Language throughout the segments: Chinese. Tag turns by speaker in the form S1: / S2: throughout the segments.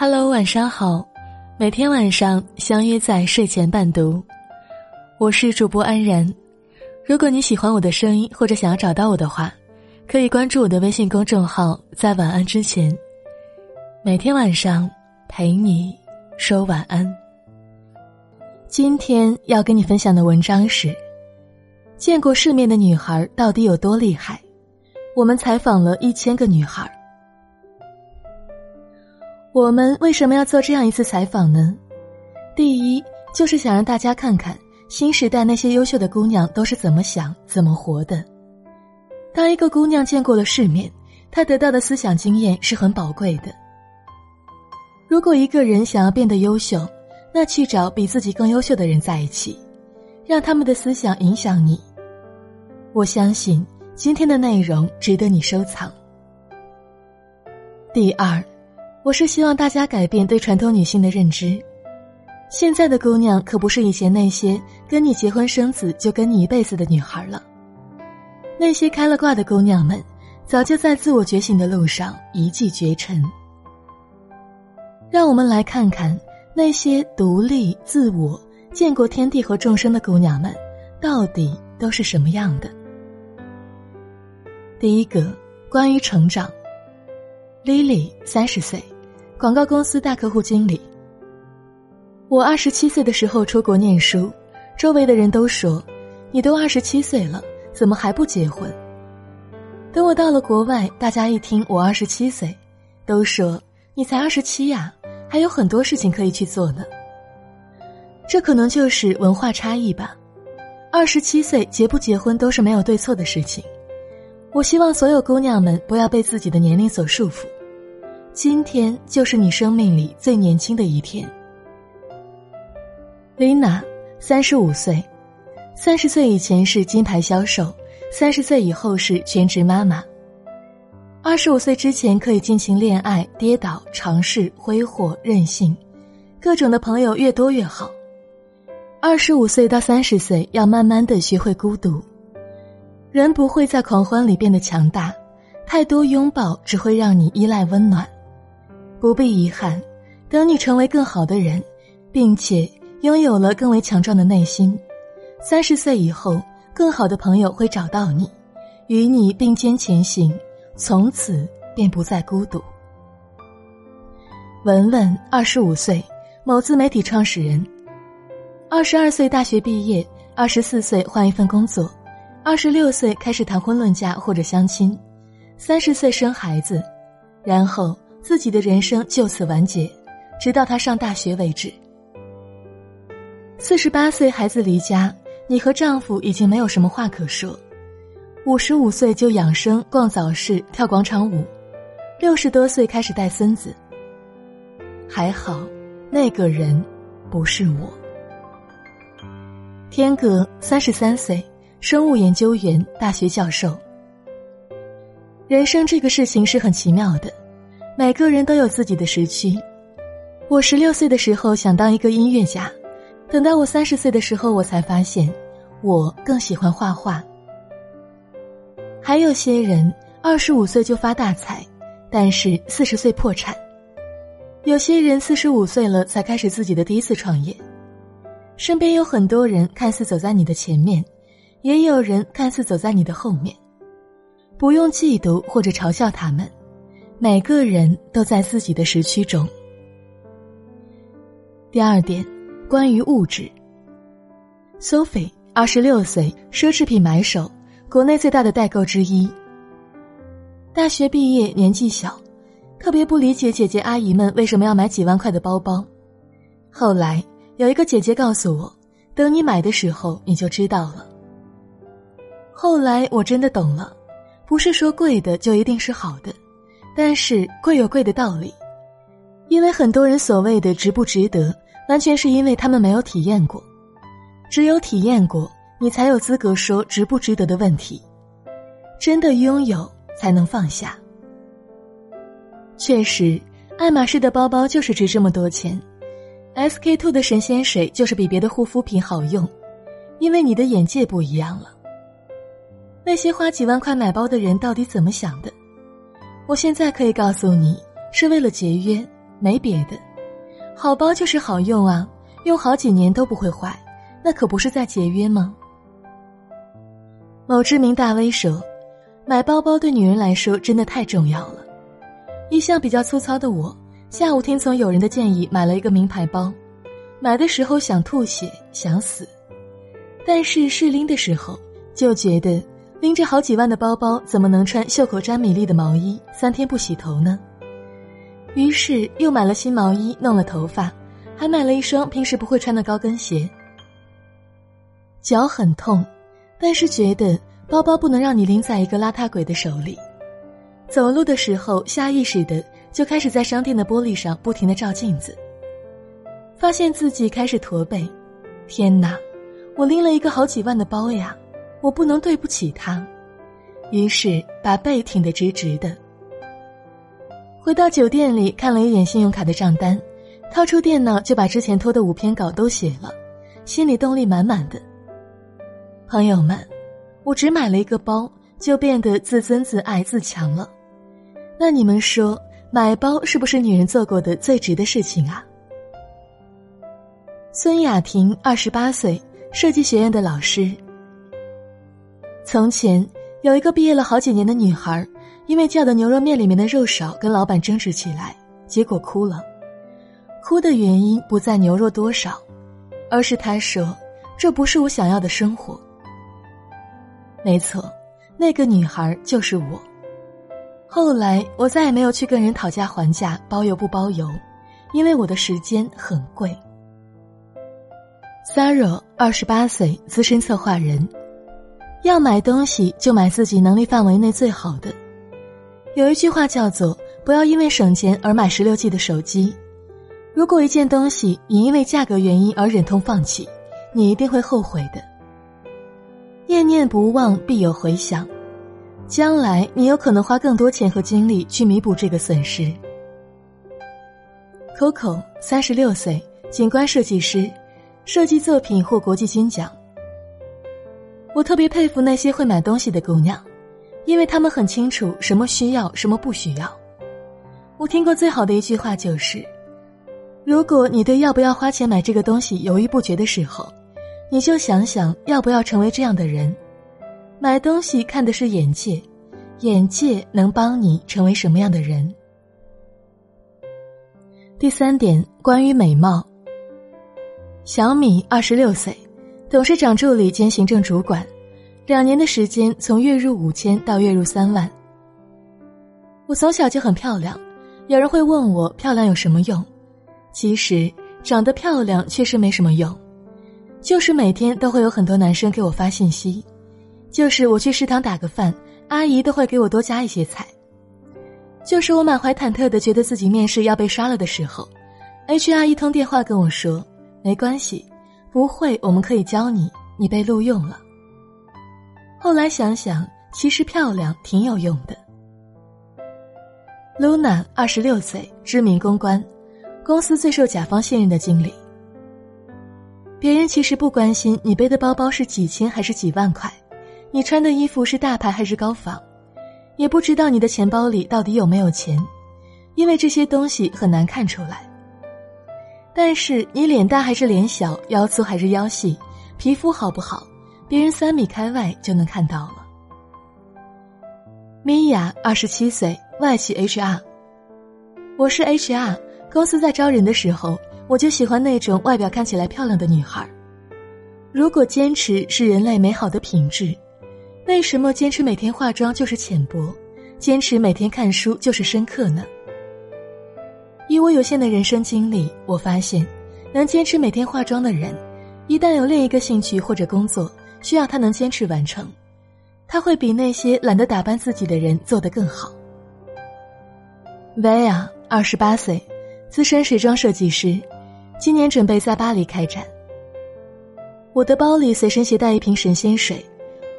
S1: Hello，晚上好，每天晚上相约在睡前伴读，我是主播安然。如果你喜欢我的声音，或者想要找到我的话，可以关注我的微信公众号，在晚安之前，每天晚上陪你说晚安。今天要跟你分享的文章是：见过世面的女孩到底有多厉害？我们采访了一千个女孩。我们为什么要做这样一次采访呢？第一，就是想让大家看看新时代那些优秀的姑娘都是怎么想、怎么活的。当一个姑娘见过了世面，她得到的思想经验是很宝贵的。如果一个人想要变得优秀，那去找比自己更优秀的人在一起，让他们的思想影响你。我相信今天的内容值得你收藏。第二。我是希望大家改变对传统女性的认知。现在的姑娘可不是以前那些跟你结婚生子就跟你一辈子的女孩了。那些开了挂的姑娘们，早就在自我觉醒的路上一骑绝尘。让我们来看看那些独立自我、见过天地和众生的姑娘们，到底都是什么样的。第一个，关于成长。Lily 三十岁，广告公司大客户经理。我二十七岁的时候出国念书，周围的人都说：“你都二十七岁了，怎么还不结婚？”等我到了国外，大家一听我二十七岁，都说：“你才二十七呀，还有很多事情可以去做呢。”这可能就是文化差异吧。二十七岁结不结婚都是没有对错的事情。我希望所有姑娘们不要被自己的年龄所束缚，今天就是你生命里最年轻的一天。Lina，三十五岁，三十岁以前是金牌销售，三十岁以后是全职妈妈。二十五岁之前可以尽情恋爱、跌倒、尝试、挥霍、任性，各种的朋友越多越好。二十五岁到三十岁要慢慢的学会孤独。人不会在狂欢里变得强大，太多拥抱只会让你依赖温暖。不必遗憾，等你成为更好的人，并且拥有了更为强壮的内心，三十岁以后，更好的朋友会找到你，与你并肩前行，从此便不再孤独。文文，二十五岁，某自媒体创始人，二十二岁大学毕业，二十四岁换一份工作。二十六岁开始谈婚论嫁或者相亲，三十岁生孩子，然后自己的人生就此完结，直到他上大学为止。四十八岁孩子离家，你和丈夫已经没有什么话可说。五十五岁就养生、逛早市、跳广场舞，六十多岁开始带孙子。还好，那个人不是我。天哥三十三岁。生物研究员、大学教授。人生这个事情是很奇妙的，每个人都有自己的时区。我十六岁的时候想当一个音乐家，等到我三十岁的时候，我才发现我更喜欢画画。还有些人二十五岁就发大财，但是四十岁破产；有些人四十五岁了才开始自己的第一次创业。身边有很多人看似走在你的前面。也有人看似走在你的后面，不用嫉妒或者嘲笑他们，每个人都在自己的时区中。第二点，关于物质。Sophie，二十六岁，奢侈品买手，国内最大的代购之一。大学毕业，年纪小，特别不理解姐姐阿姨们为什么要买几万块的包包。后来有一个姐姐告诉我，等你买的时候，你就知道了。后来我真的懂了，不是说贵的就一定是好的，但是贵有贵的道理，因为很多人所谓的值不值得，完全是因为他们没有体验过，只有体验过，你才有资格说值不值得的问题，真的拥有才能放下。确实，爱马仕的包包就是值这么多钱，SK two 的神仙水就是比别的护肤品好用，因为你的眼界不一样了。那些花几万块买包的人到底怎么想的？我现在可以告诉你，是为了节约，没别的，好包就是好用啊，用好几年都不会坏，那可不是在节约吗？某知名大 V 说：“买包包对女人来说真的太重要了。”一向比较粗糙的我，下午听从友人的建议买了一个名牌包，买的时候想吐血想死，但是试拎的时候就觉得拎着好几万的包包怎么能穿袖口沾米粒的毛衣三天不洗头呢？于是又买了新毛衣，弄了头发，还买了一双平时不会穿的高跟鞋。脚很痛，但是觉得包包不能让你拎在一个邋遢鬼的手里。走路的时候，下意识的就开始在商店的玻璃上不停的照镜子，发现自己开始驼背。天哪，我拎了一个好几万的包呀，我不能对不起他。于是把背挺得直直的。回到酒店里，看了一眼信用卡的账单，掏出电脑就把之前拖的五篇稿都写了，心里动力满满的。朋友们，我只买了一个包，就变得自尊自爱自强了。那你们说，买包是不是女人做过的最值的事情啊？孙雅婷，二十八岁，设计学院的老师。从前有一个毕业了好几年的女孩。因为叫的牛肉面里面的肉少，跟老板争执起来，结果哭了。哭的原因不在牛肉多少，而是他说：“这不是我想要的生活。”没错，那个女孩就是我。后来我再也没有去跟人讨价还价，包邮不包邮，因为我的时间很贵。Sarah，二十八岁，资深策划人，要买东西就买自己能力范围内最好的。有一句话叫做“不要因为省钱而买十六 G 的手机”。如果一件东西你因为价格原因而忍痛放弃，你一定会后悔的。念念不忘必有回响，将来你有可能花更多钱和精力去弥补这个损失。Coco 三十六岁，景观设计师，设计作品获国际金奖。我特别佩服那些会买东西的姑娘。因为他们很清楚什么需要，什么不需要。我听过最好的一句话就是：如果你对要不要花钱买这个东西犹豫不决的时候，你就想想要不要成为这样的人。买东西看的是眼界，眼界能帮你成为什么样的人。第三点，关于美貌。小米二十六岁，董事长助理兼行政主管。两年的时间，从月入五千到月入三万。我从小就很漂亮，有人会问我漂亮有什么用？其实长得漂亮确实没什么用，就是每天都会有很多男生给我发信息，就是我去食堂打个饭，阿姨都会给我多加一些菜，就是我满怀忐忑的觉得自己面试要被刷了的时候，HR 一通电话跟我说没关系，不会我们可以教你，你被录用了。后来想想，其实漂亮挺有用的。Luna 二十六岁，知名公关，公司最受甲方信任的经理。别人其实不关心你背的包包是几千还是几万块，你穿的衣服是大牌还是高仿，也不知道你的钱包里到底有没有钱，因为这些东西很难看出来。但是你脸大还是脸小，腰粗还是腰细，皮肤好不好？别人三米开外就能看到了。米娅二十七岁，外企 HR。我是 HR，公司在招人的时候，我就喜欢那种外表看起来漂亮的女孩。如果坚持是人类美好的品质，为什么坚持每天化妆就是浅薄，坚持每天看书就是深刻呢？以我有限的人生经历，我发现，能坚持每天化妆的人，一旦有另一个兴趣或者工作。需要他能坚持完成，他会比那些懒得打扮自己的人做得更好。薇娅，二十八岁，资深时装设计师，今年准备在巴黎开展。我的包里随身携带一瓶神仙水，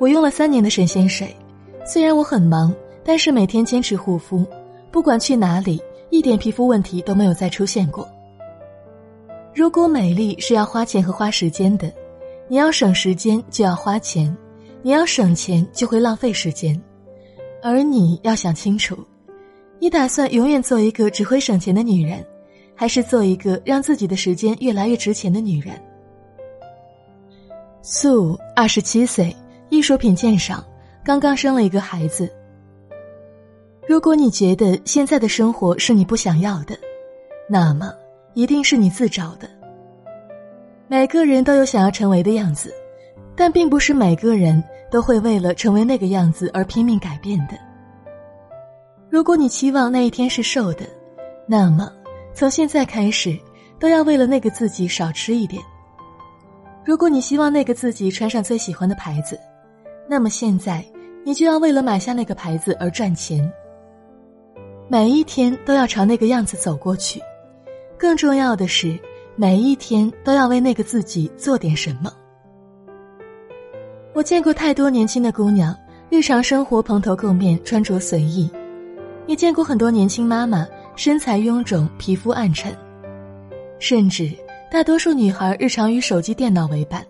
S1: 我用了三年的神仙水。虽然我很忙，但是每天坚持护肤，不管去哪里，一点皮肤问题都没有再出现过。如果美丽是要花钱和花时间的。你要省时间就要花钱，你要省钱就会浪费时间，而你要想清楚，你打算永远做一个只会省钱的女人，还是做一个让自己的时间越来越值钱的女人？素二十七岁，艺术品鉴赏，刚刚生了一个孩子。如果你觉得现在的生活是你不想要的，那么一定是你自找的。每个人都有想要成为的样子，但并不是每个人都会为了成为那个样子而拼命改变的。如果你期望那一天是瘦的，那么从现在开始都要为了那个自己少吃一点。如果你希望那个自己穿上最喜欢的牌子，那么现在你就要为了买下那个牌子而赚钱。每一天都要朝那个样子走过去，更重要的是，每一天都要为那个自己做点什么。我见过太多年轻的姑娘，日常生活蓬头垢面，穿着随意；也见过很多年轻妈妈，身材臃肿，皮肤暗沉，甚至大多数女孩日常与手机、电脑为伴，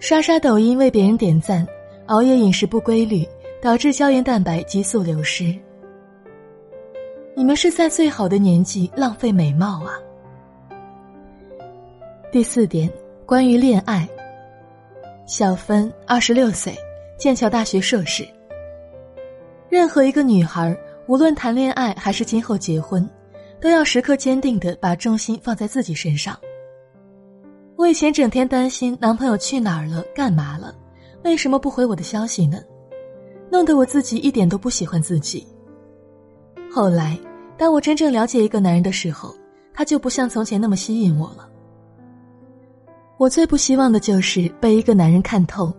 S1: 刷刷抖音为别人点赞，熬夜、饮食不规律，导致胶原蛋白急速流失。你们是在最好的年纪浪费美貌啊！第四点，关于恋爱。小芬，二十六岁，剑桥大学硕士。任何一个女孩，无论谈恋爱还是今后结婚，都要时刻坚定的把重心放在自己身上。我以前整天担心男朋友去哪儿了、干嘛了，为什么不回我的消息呢？弄得我自己一点都不喜欢自己。后来。当我真正了解一个男人的时候，他就不像从前那么吸引我了。我最不希望的就是被一个男人看透，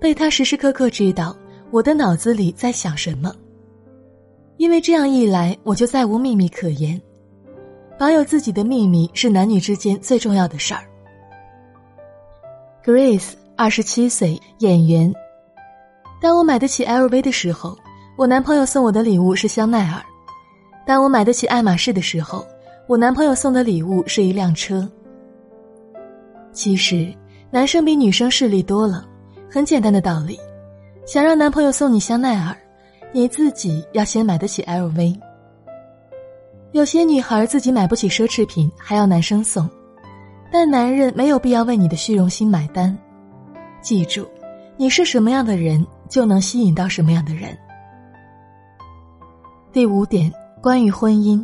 S1: 被他时时刻刻知道我的脑子里在想什么。因为这样一来，我就再无秘密可言。保有自己的秘密是男女之间最重要的事儿。Grace，二十七岁，演员。当我买得起 LV 的时候，我男朋友送我的礼物是香奈儿。当我买得起爱马仕的时候，我男朋友送的礼物是一辆车。其实，男生比女生势利多了。很简单的道理，想让男朋友送你香奈儿，你自己要先买得起 LV。有些女孩自己买不起奢侈品，还要男生送，但男人没有必要为你的虚荣心买单。记住，你是什么样的人，就能吸引到什么样的人。第五点。关于婚姻，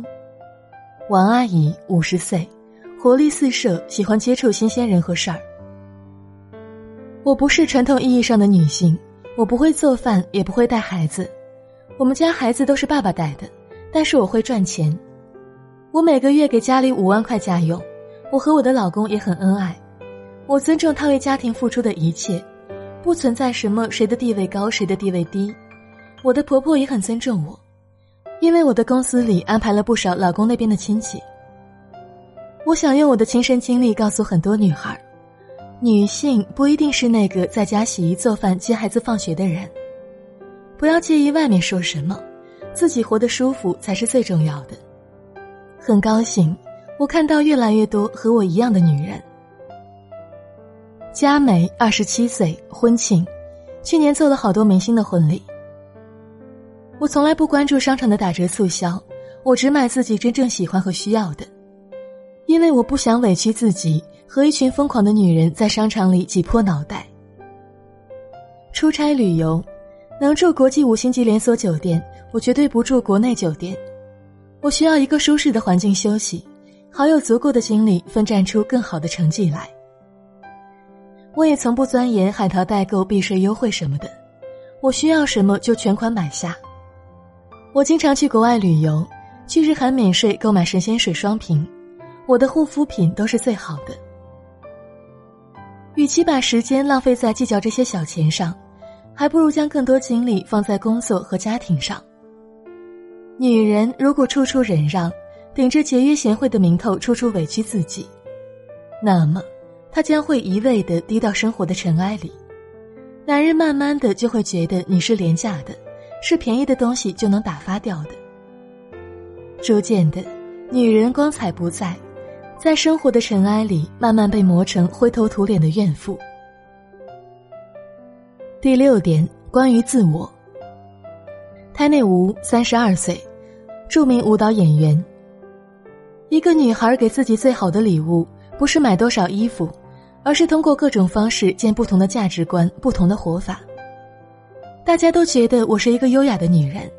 S1: 王阿姨五十岁，活力四射，喜欢接触新鲜人和事儿。我不是传统意义上的女性，我不会做饭，也不会带孩子。我们家孩子都是爸爸带的，但是我会赚钱。我每个月给家里五万块家用。我和我的老公也很恩爱，我尊重他为家庭付出的一切，不存在什么谁的地位高，谁的地位低。我的婆婆也很尊重我。因为我的公司里安排了不少老公那边的亲戚，我想用我的亲身经历告诉很多女孩：女性不一定是那个在家洗衣做饭接孩子放学的人，不要介意外面说什么，自己活得舒服才是最重要的。很高兴，我看到越来越多和我一样的女人。佳美二十七岁，婚庆，去年做了好多明星的婚礼。我从来不关注商场的打折促销，我只买自己真正喜欢和需要的，因为我不想委屈自己和一群疯狂的女人在商场里挤破脑袋。出差旅游，能住国际五星级连锁酒店，我绝对不住国内酒店。我需要一个舒适的环境休息，好有足够的精力奋战出更好的成绩来。我也从不钻研海淘代购避税优惠什么的，我需要什么就全款买下。我经常去国外旅游，去日韩免税购买神仙水双瓶，我的护肤品都是最好的。与其把时间浪费在计较这些小钱上，还不如将更多精力放在工作和家庭上。女人如果处处忍让，顶着节约贤惠的名头处处委屈自己，那么她将会一味的低到生活的尘埃里，男人慢慢的就会觉得你是廉价的。是便宜的东西就能打发掉的。逐渐的，女人光彩不在，在生活的尘埃里慢慢被磨成灰头土脸的怨妇。第六点，关于自我。胎内吴三十二岁，著名舞蹈演员。一个女孩给自己最好的礼物，不是买多少衣服，而是通过各种方式见不同的价值观、不同的活法。大家都觉得我是一个优雅的女人，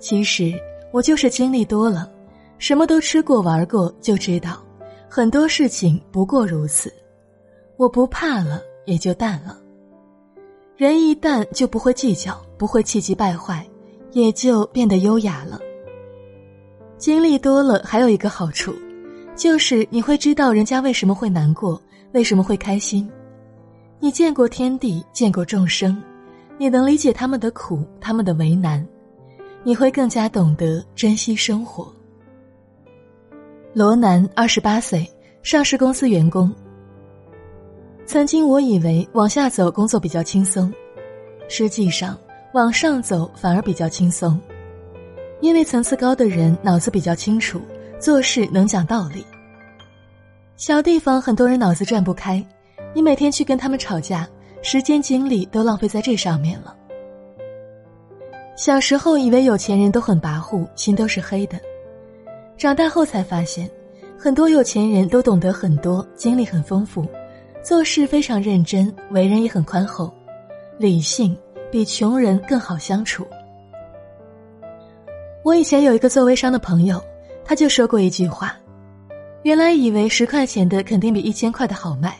S1: 其实我就是经历多了，什么都吃过玩过，就知道很多事情不过如此。我不怕了，也就淡了。人一淡，就不会计较，不会气急败坏，也就变得优雅了。经历多了，还有一个好处，就是你会知道人家为什么会难过，为什么会开心。你见过天地，见过众生，你能理解他们的苦，他们的为难，你会更加懂得珍惜生活。罗南，二十八岁，上市公司员工。曾经我以为往下走工作比较轻松，实际上往上走反而比较轻松。因为层次高的人脑子比较清楚，做事能讲道理。小地方很多人脑子转不开，你每天去跟他们吵架，时间精力都浪费在这上面了。小时候以为有钱人都很跋扈，心都是黑的，长大后才发现，很多有钱人都懂得很多，经历很丰富，做事非常认真，为人也很宽厚，理性，比穷人更好相处。我以前有一个做微商的朋友，他就说过一句话：“原来以为十块钱的肯定比一千块的好卖，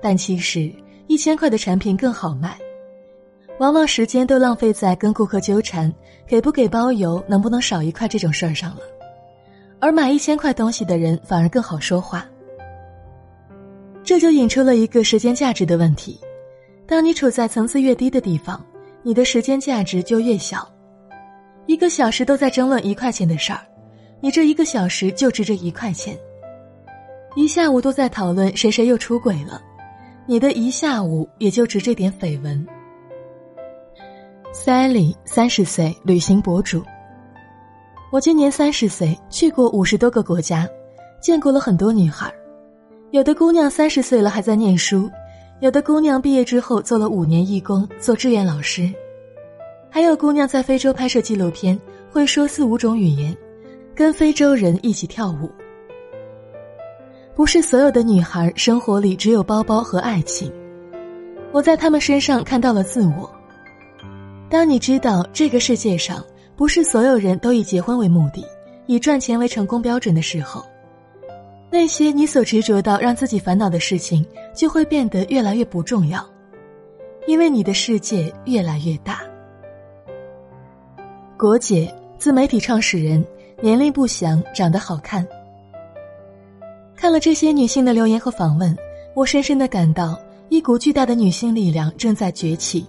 S1: 但其实一千块的产品更好卖。往往时间都浪费在跟顾客纠缠给不给包邮、能不能少一块这种事儿上了，而买一千块东西的人反而更好说话。这就引出了一个时间价值的问题：当你处在层次越低的地方，你的时间价值就越小。”一个小时都在争论一块钱的事儿，你这一个小时就值这一块钱。一下午都在讨论谁谁又出轨了，你的一下午也就值这点绯闻。Sally 三十岁，旅行博主。我今年三十岁，去过五十多个国家，见过了很多女孩有的姑娘三十岁了还在念书，有的姑娘毕业之后做了五年义工，做志愿老师。还有姑娘在非洲拍摄纪录片，会说四五种语言，跟非洲人一起跳舞。不是所有的女孩生活里只有包包和爱情，我在她们身上看到了自我。当你知道这个世界上不是所有人都以结婚为目的，以赚钱为成功标准的时候，那些你所执着到让自己烦恼的事情就会变得越来越不重要，因为你的世界越来越大。国姐，自媒体创始人，年龄不详，长得好看。看了这些女性的留言和访问，我深深的感到一股巨大的女性力量正在崛起。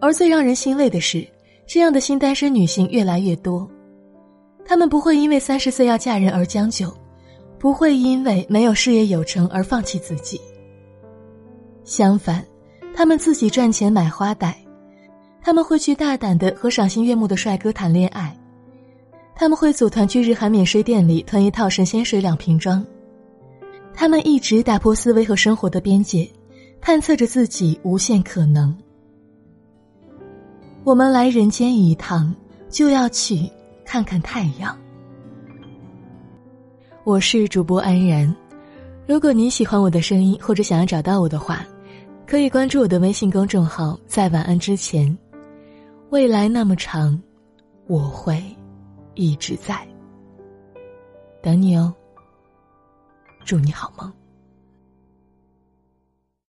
S1: 而最让人欣慰的是，这样的新单身女性越来越多，她们不会因为三十岁要嫁人而将就，不会因为没有事业有成而放弃自己。相反，她们自己赚钱买花戴。他们会去大胆的和赏心悦目的帅哥谈恋爱，他们会组团去日韩免税店里囤一套神仙水两瓶装，他们一直打破思维和生活的边界，探测着自己无限可能。我们来人间一趟，就要去看看太阳。我是主播安然，如果你喜欢我的声音，或者想要找到我的话，可以关注我的微信公众号，在晚安之前。未来那么长，我会一直在等你哦。祝你好梦。